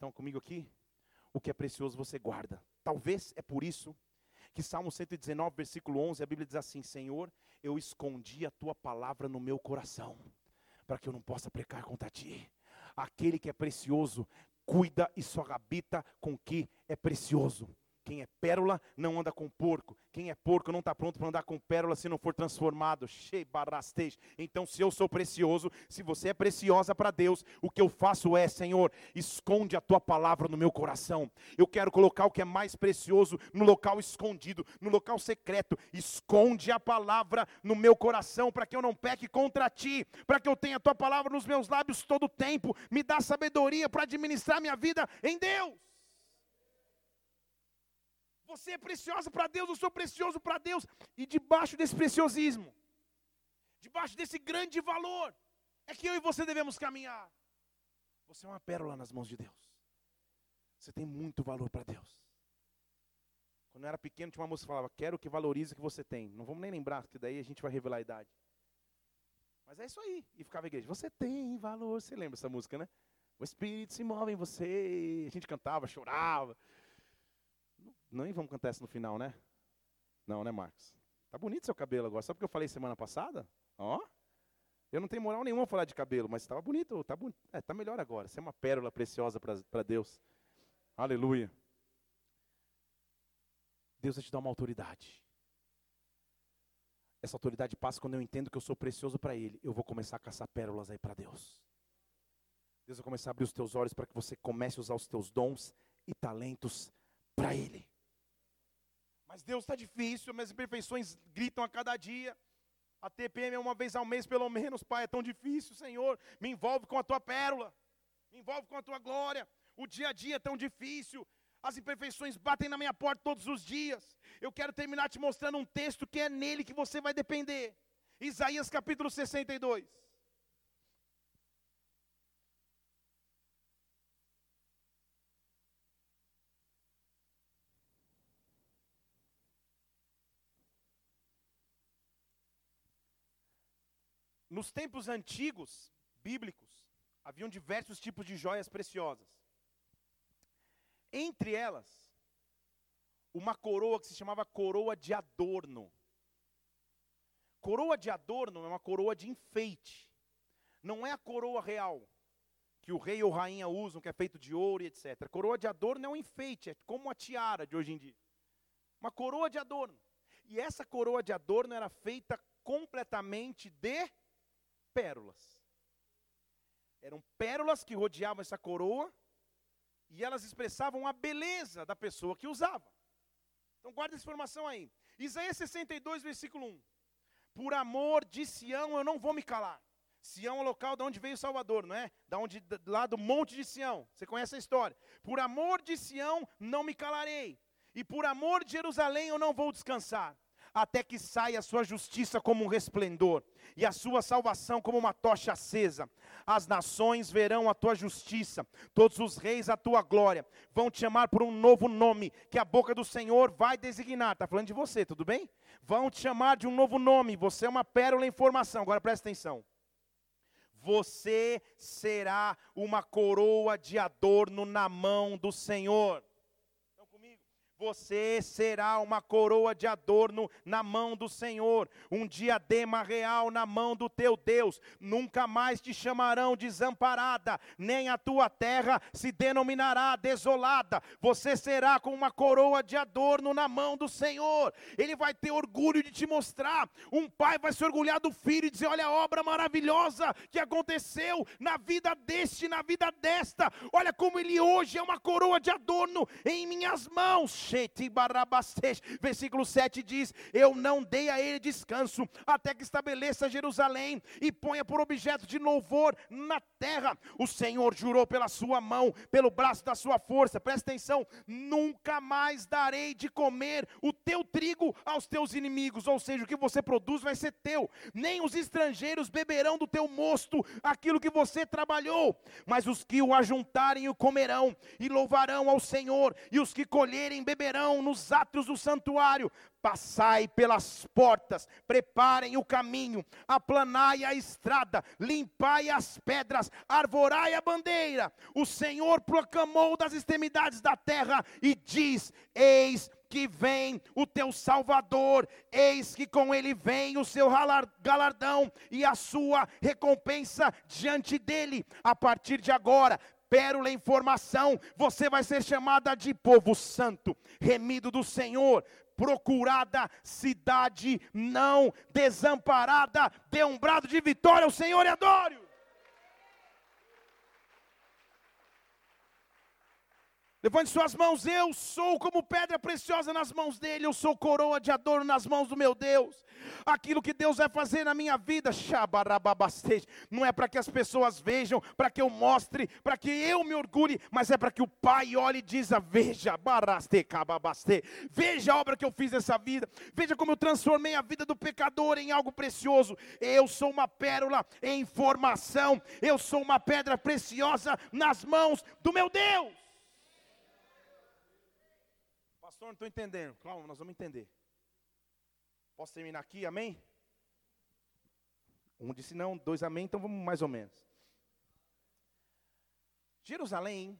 Estão comigo aqui? O que é precioso você guarda. Talvez é por isso que Salmo 119, versículo 11, a Bíblia diz assim: Senhor, eu escondi a tua palavra no meu coração, para que eu não possa pecar contra ti. Aquele que é precioso, cuida e só habita com o que é precioso. Quem é pérola não anda com porco. Quem é porco não está pronto para andar com pérola se não for transformado. Então, se eu sou precioso, se você é preciosa para Deus, o que eu faço é, Senhor, esconde a tua palavra no meu coração. Eu quero colocar o que é mais precioso no local escondido, no local secreto. Esconde a palavra no meu coração para que eu não peque contra ti, para que eu tenha a tua palavra nos meus lábios todo o tempo. Me dá sabedoria para administrar minha vida em Deus. Você é preciosa para Deus, eu sou precioso para Deus. E debaixo desse preciosismo, debaixo desse grande valor, é que eu e você devemos caminhar. Você é uma pérola nas mãos de Deus. Você tem muito valor para Deus. Quando eu era pequeno, tinha uma moça que falava: Quero que valorize o que você tem. Não vamos nem lembrar, que daí a gente vai revelar a idade. Mas é isso aí. E ficava a igreja: Você tem valor. Você lembra essa música, né? O Espírito se move em você. A gente cantava, chorava. Nem vamos cantar essa no final, né? Não, né, Marcos? Tá bonito seu cabelo agora. Só porque eu falei semana passada? Ó. Eu não tenho moral nenhuma falar de cabelo, mas estava bonito. Tá, bon... é, tá melhor agora. Você é uma pérola preciosa para Deus. Aleluia. Deus vai te dar uma autoridade. Essa autoridade passa quando eu entendo que eu sou precioso para Ele. Eu vou começar a caçar pérolas aí para Deus. Deus vai começar a abrir os teus olhos para que você comece a usar os teus dons e talentos para Ele. Mas Deus está difícil, minhas imperfeições gritam a cada dia. A TPM é uma vez ao mês, pelo menos, Pai, é tão difícil, Senhor. Me envolve com a tua pérola, me envolve com a tua glória. O dia a dia é tão difícil, as imperfeições batem na minha porta todos os dias. Eu quero terminar te mostrando um texto que é nele que você vai depender. Isaías capítulo 62. Nos tempos antigos, bíblicos, haviam diversos tipos de joias preciosas. Entre elas, uma coroa que se chamava coroa de adorno. Coroa de adorno é uma coroa de enfeite. Não é a coroa real, que o rei ou rainha usam, que é feito de ouro e etc. Coroa de adorno é um enfeite, é como a tiara de hoje em dia. Uma coroa de adorno. E essa coroa de adorno era feita completamente de pérolas. Eram pérolas que rodeavam essa coroa e elas expressavam a beleza da pessoa que usava. Então guarda essa informação aí. Isaías 62, versículo 1. Por amor de Sião eu não vou me calar. Sião é o local de onde veio o Salvador, não é? Da onde, lá do monte de Sião. Você conhece a história. Por amor de Sião não me calarei. E por amor de Jerusalém eu não vou descansar até que saia a sua justiça como um resplendor e a sua salvação como uma tocha acesa. As nações verão a tua justiça, todos os reis a tua glória. Vão te chamar por um novo nome que a boca do Senhor vai designar. Está falando de você, tudo bem? Vão te chamar de um novo nome. Você é uma pérola em formação. Agora presta atenção. Você será uma coroa de adorno na mão do Senhor. Você será uma coroa de adorno na mão do Senhor, um diadema real na mão do teu Deus. Nunca mais te chamarão desamparada, nem a tua terra se denominará desolada. Você será com uma coroa de adorno na mão do Senhor. Ele vai ter orgulho de te mostrar. Um pai vai se orgulhar do filho e dizer: Olha a obra maravilhosa que aconteceu na vida deste, na vida desta. Olha como ele hoje é uma coroa de adorno em minhas mãos Versículo 7 diz: Eu não dei a ele descanso, até que estabeleça Jerusalém e ponha por objeto de louvor na terra. O Senhor jurou pela sua mão, pelo braço da sua força. Presta atenção: nunca mais darei de comer o teu trigo aos teus inimigos, ou seja, o que você produz vai ser teu. Nem os estrangeiros beberão do teu mosto aquilo que você trabalhou, mas os que o ajuntarem o comerão e louvarão ao Senhor, e os que colherem beberão nos átrios do santuário. Passai pelas portas, preparem o caminho, aplanai a estrada, limpai as pedras, arvorai a bandeira. O Senhor proclamou das extremidades da terra e diz: Eis que vem o teu Salvador, eis que com ele vem o seu galardão e a sua recompensa diante dele. A partir de agora, pérola em formação, você vai ser chamada de povo santo, remido do Senhor, procurada cidade não desamparada, dê um brado de vitória ao Senhor e adore. Levante suas mãos, eu sou como pedra preciosa nas mãos dele, eu sou coroa de adorno nas mãos do meu Deus. Aquilo que Deus vai fazer na minha vida, não é para que as pessoas vejam, para que eu mostre, para que eu me orgulhe, mas é para que o Pai olhe e diga: Veja, veja a obra que eu fiz nessa vida, veja como eu transformei a vida do pecador em algo precioso. Eu sou uma pérola em formação, eu sou uma pedra preciosa nas mãos do meu Deus. Pastor, não estou entendendo. Calma, nós vamos entender. Posso terminar aqui? Amém? Um disse não, dois amém, então vamos mais ou menos. Jerusalém,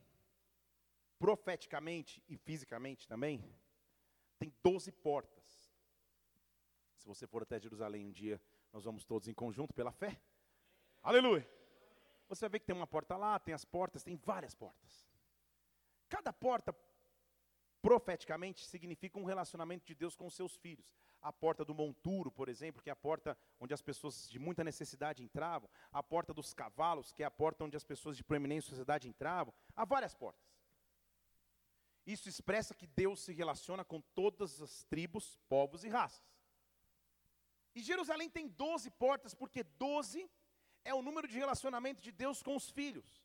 profeticamente e fisicamente também, tem doze portas. Se você for até Jerusalém um dia, nós vamos todos em conjunto pela fé. Aleluia! Você vai ver que tem uma porta lá, tem as portas, tem várias portas. Cada porta profeticamente significa um relacionamento de Deus com os seus filhos. A porta do monturo, por exemplo, que é a porta onde as pessoas de muita necessidade entravam, a porta dos cavalos, que é a porta onde as pessoas de proeminência sociedade entravam, há várias portas. Isso expressa que Deus se relaciona com todas as tribos, povos e raças. E Jerusalém tem 12 portas, porque 12 é o número de relacionamento de Deus com os filhos.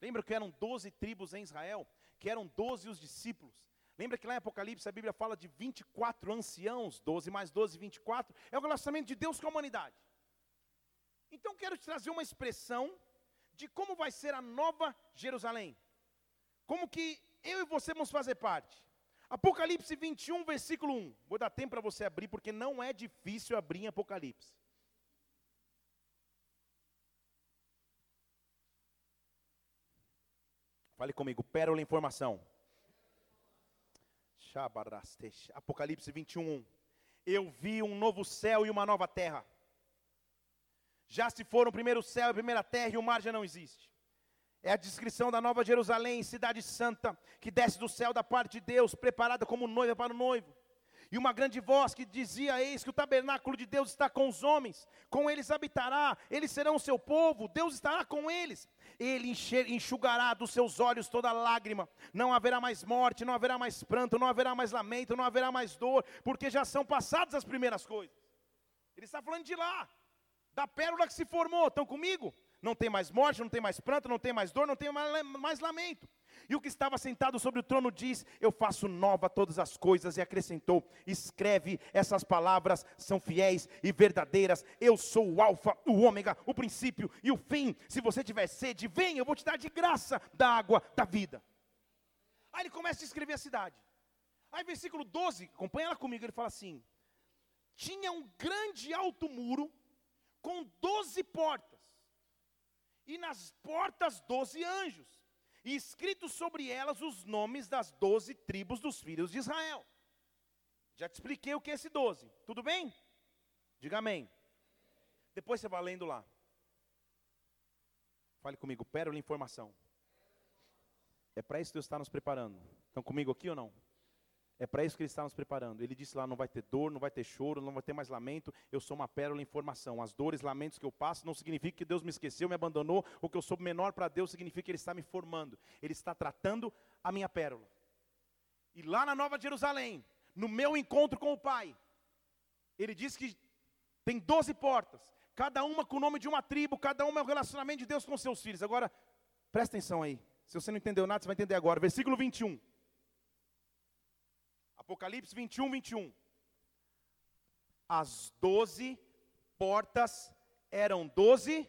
Lembra que eram 12 tribos em Israel? Que eram 12 os discípulos. Lembra que lá em Apocalipse a Bíblia fala de 24 anciãos, 12 mais 12, 24. É o relacionamento de Deus com a humanidade. Então quero te trazer uma expressão de como vai ser a nova Jerusalém. Como que eu e você vamos fazer parte. Apocalipse 21, versículo 1. Vou dar tempo para você abrir, porque não é difícil abrir em Apocalipse. Fale comigo, pérola informação. Apocalipse 21. Eu vi um novo céu e uma nova terra. Já se foram o primeiro céu e a primeira terra e o mar já não existe. É a descrição da nova Jerusalém, cidade santa, que desce do céu da parte de Deus, preparada como noiva para o noivo. E uma grande voz que dizia: Eis que o tabernáculo de Deus está com os homens, com eles habitará, eles serão o seu povo, Deus estará com eles. Ele enxugará dos seus olhos toda lágrima, não haverá mais morte, não haverá mais pranto, não haverá mais lamento, não haverá mais dor, porque já são passadas as primeiras coisas. Ele está falando de lá, da pérola que se formou, estão comigo? Não tem mais morte, não tem mais pranto, não tem mais dor, não tem mais lamento. E o que estava sentado sobre o trono diz: Eu faço nova todas as coisas. E acrescentou: Escreve essas palavras, são fiéis e verdadeiras. Eu sou o Alfa, o Ômega, o princípio e o fim. Se você tiver sede, vem, eu vou te dar de graça da água da vida. Aí ele começa a escrever a cidade. Aí, versículo 12, acompanha ela comigo, ele fala assim: Tinha um grande alto muro com doze portas, e nas portas doze anjos, e escritos sobre elas os nomes das doze tribos dos filhos de Israel. Já te expliquei o que é esse doze, tudo bem? Diga amém. Depois você vai lendo lá. Fale comigo, pérola informação. É para isso que Deus está nos preparando. Estão comigo aqui ou não? É para isso que Ele está nos preparando. Ele disse lá: não vai ter dor, não vai ter choro, não vai ter mais lamento. Eu sou uma pérola em formação. As dores, lamentos que eu passo não significa que Deus me esqueceu, me abandonou, ou que eu sou menor para Deus, significa que Ele está me formando. Ele está tratando a minha pérola. E lá na Nova Jerusalém, no meu encontro com o Pai, Ele diz que tem doze portas, cada uma com o nome de uma tribo, cada uma é o relacionamento de Deus com seus filhos. Agora, presta atenção aí. Se você não entendeu nada, você vai entender agora. Versículo 21. Apocalipse 21, 21. As doze portas eram doze.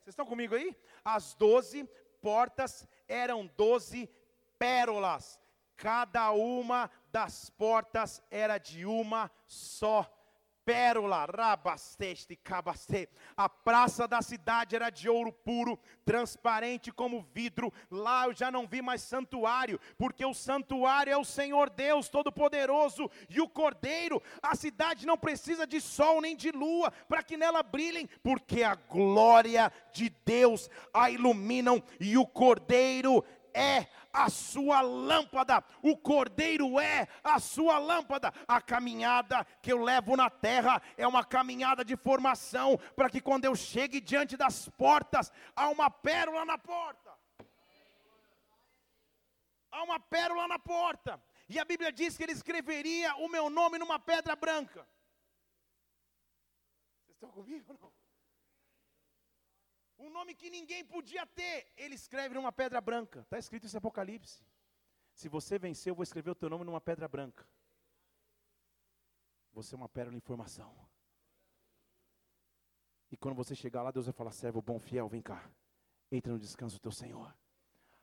Vocês estão comigo aí? As doze portas eram doze pérolas. Cada uma das portas era de uma só pérola, rabasteste, cabaste. A praça da cidade era de ouro puro, transparente como vidro. Lá eu já não vi mais santuário, porque o santuário é o Senhor Deus Todo-Poderoso e o Cordeiro. A cidade não precisa de sol nem de lua para que nela brilhem, porque a glória de Deus a iluminam e o Cordeiro é a sua lâmpada, o cordeiro é a sua lâmpada. A caminhada que eu levo na terra é uma caminhada de formação, para que quando eu chegue diante das portas, há uma pérola na porta. Há uma pérola na porta. E a Bíblia diz que ele escreveria o meu nome numa pedra branca. Vocês estão comigo ou não? Um nome que ninguém podia ter, ele escreve numa pedra branca. Está escrito isso em Apocalipse. Se você vencer, eu vou escrever o teu nome numa pedra branca. Você é uma pérola em formação. E quando você chegar lá, Deus vai falar: servo bom, fiel, vem cá. Entra no descanso do teu Senhor.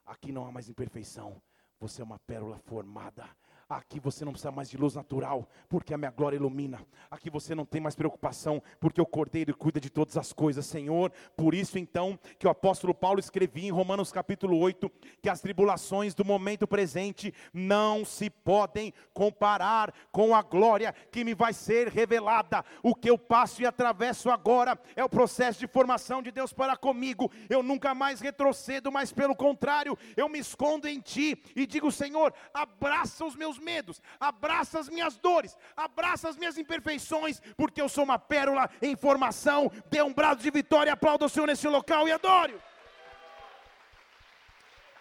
Aqui não há mais imperfeição. Você é uma pérola formada. Aqui você não precisa mais de luz natural, porque a minha glória ilumina. Aqui você não tem mais preocupação, porque o Cordeiro cuida de todas as coisas, Senhor. Por isso então que o apóstolo Paulo escrevia em Romanos capítulo 8 que as tribulações do momento presente não se podem comparar com a glória que me vai ser revelada. O que eu passo e atravesso agora é o processo de formação de Deus para comigo. Eu nunca mais retrocedo, mas pelo contrário, eu me escondo em ti e digo, Senhor, abraça os meus medos, abraça as minhas dores, abraça as minhas imperfeições, porque eu sou uma pérola em formação. Dê um brado de vitória, aplauda o Senhor nesse local e adore.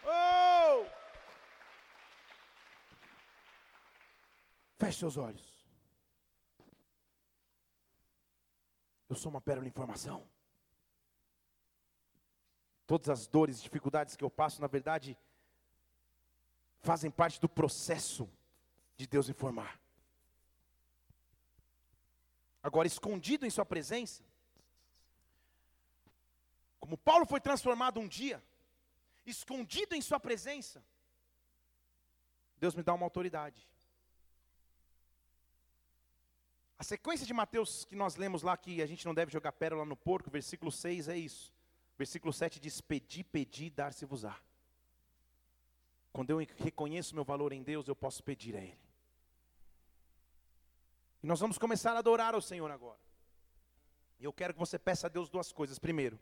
Oh! Feche seus olhos. Eu sou uma pérola em formação. Todas as dores e dificuldades que eu passo, na verdade, fazem parte do processo de Deus informar. Agora, escondido em Sua presença, como Paulo foi transformado um dia, escondido em Sua presença, Deus me dá uma autoridade. A sequência de Mateus que nós lemos lá, que a gente não deve jogar pérola no porco, versículo 6 é isso. Versículo 7 diz: Pedi, pedi, dar-se-vos-á. Quando eu reconheço meu valor em Deus, eu posso pedir a Ele. E nós vamos começar a adorar ao Senhor agora. E eu quero que você peça a Deus duas coisas. Primeiro,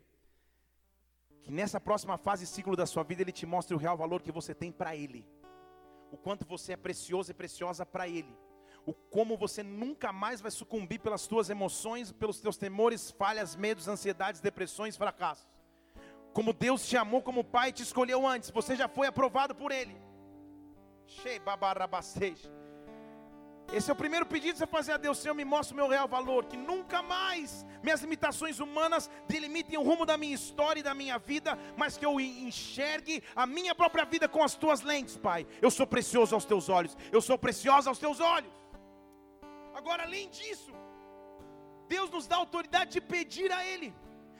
que nessa próxima fase e ciclo da sua vida Ele te mostre o real valor que você tem para Ele. O quanto você é precioso e preciosa para Ele. O como você nunca mais vai sucumbir pelas suas emoções, pelos teus temores, falhas, medos, ansiedades, depressões, fracassos. Como Deus te amou como Pai e te escolheu antes, você já foi aprovado por Ele. Shei babarabastej. Esse é o primeiro pedido que você fazer a Deus, Senhor, me mostra o meu real valor, que nunca mais minhas limitações humanas delimitem o rumo da minha história e da minha vida, mas que eu enxergue a minha própria vida com as tuas lentes, Pai. Eu sou precioso aos teus olhos, eu sou preciosa aos teus olhos. Agora, além disso, Deus nos dá autoridade de pedir a Ele.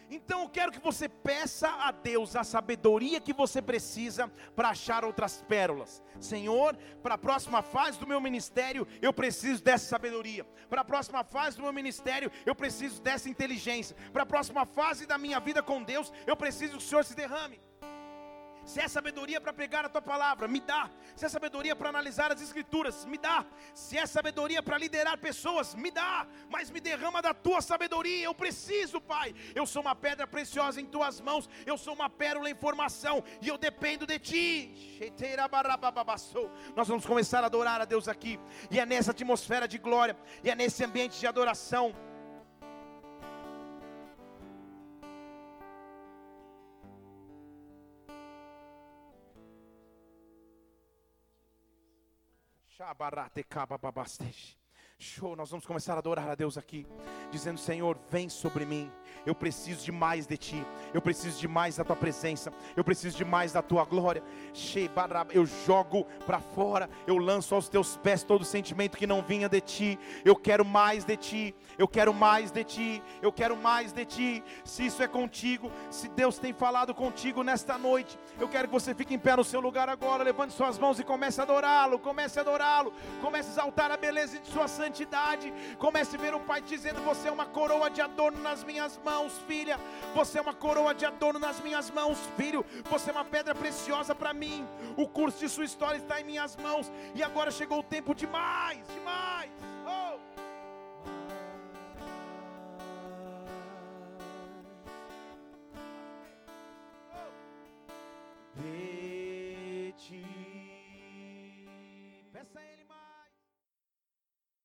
Então eu quero que você peça a Deus a sabedoria que você precisa para achar outras pérolas. Senhor, para a próxima fase do meu ministério, eu preciso dessa sabedoria. Para a próxima fase do meu ministério, eu preciso dessa inteligência. Para a próxima fase da minha vida com Deus, eu preciso que o Senhor se derrame. Se é sabedoria para pregar a tua palavra, me dá. Se é sabedoria para analisar as escrituras, me dá. Se é sabedoria para liderar pessoas, me dá. Mas me derrama da tua sabedoria. Eu preciso, Pai. Eu sou uma pedra preciosa em tuas mãos. Eu sou uma pérola em formação e eu dependo de ti. Nós vamos começar a adorar a Deus aqui. E é nessa atmosfera de glória, e é nesse ambiente de adoração Shabarate kabababastej. Show, nós vamos começar a adorar a Deus aqui, dizendo: Senhor, vem sobre mim. Eu preciso de mais de ti, eu preciso de mais da tua presença, eu preciso de mais da tua glória. Eu jogo para fora, eu lanço aos teus pés todo sentimento que não vinha de ti. Eu quero mais de ti, eu quero mais de ti, eu quero mais de ti. Se isso é contigo, se Deus tem falado contigo nesta noite, eu quero que você fique em pé no seu lugar agora, levante suas mãos e comece a adorá-lo, comece a adorá-lo, comece a exaltar a beleza de sua santidade. Comece a ver o Pai dizendo: Você é uma coroa de adorno nas minhas mãos, filha. Você é uma coroa de adorno nas minhas mãos, filho. Você é uma pedra preciosa para mim. O curso de sua história está em minhas mãos. E agora chegou o tempo demais, demais. Oh! Hey.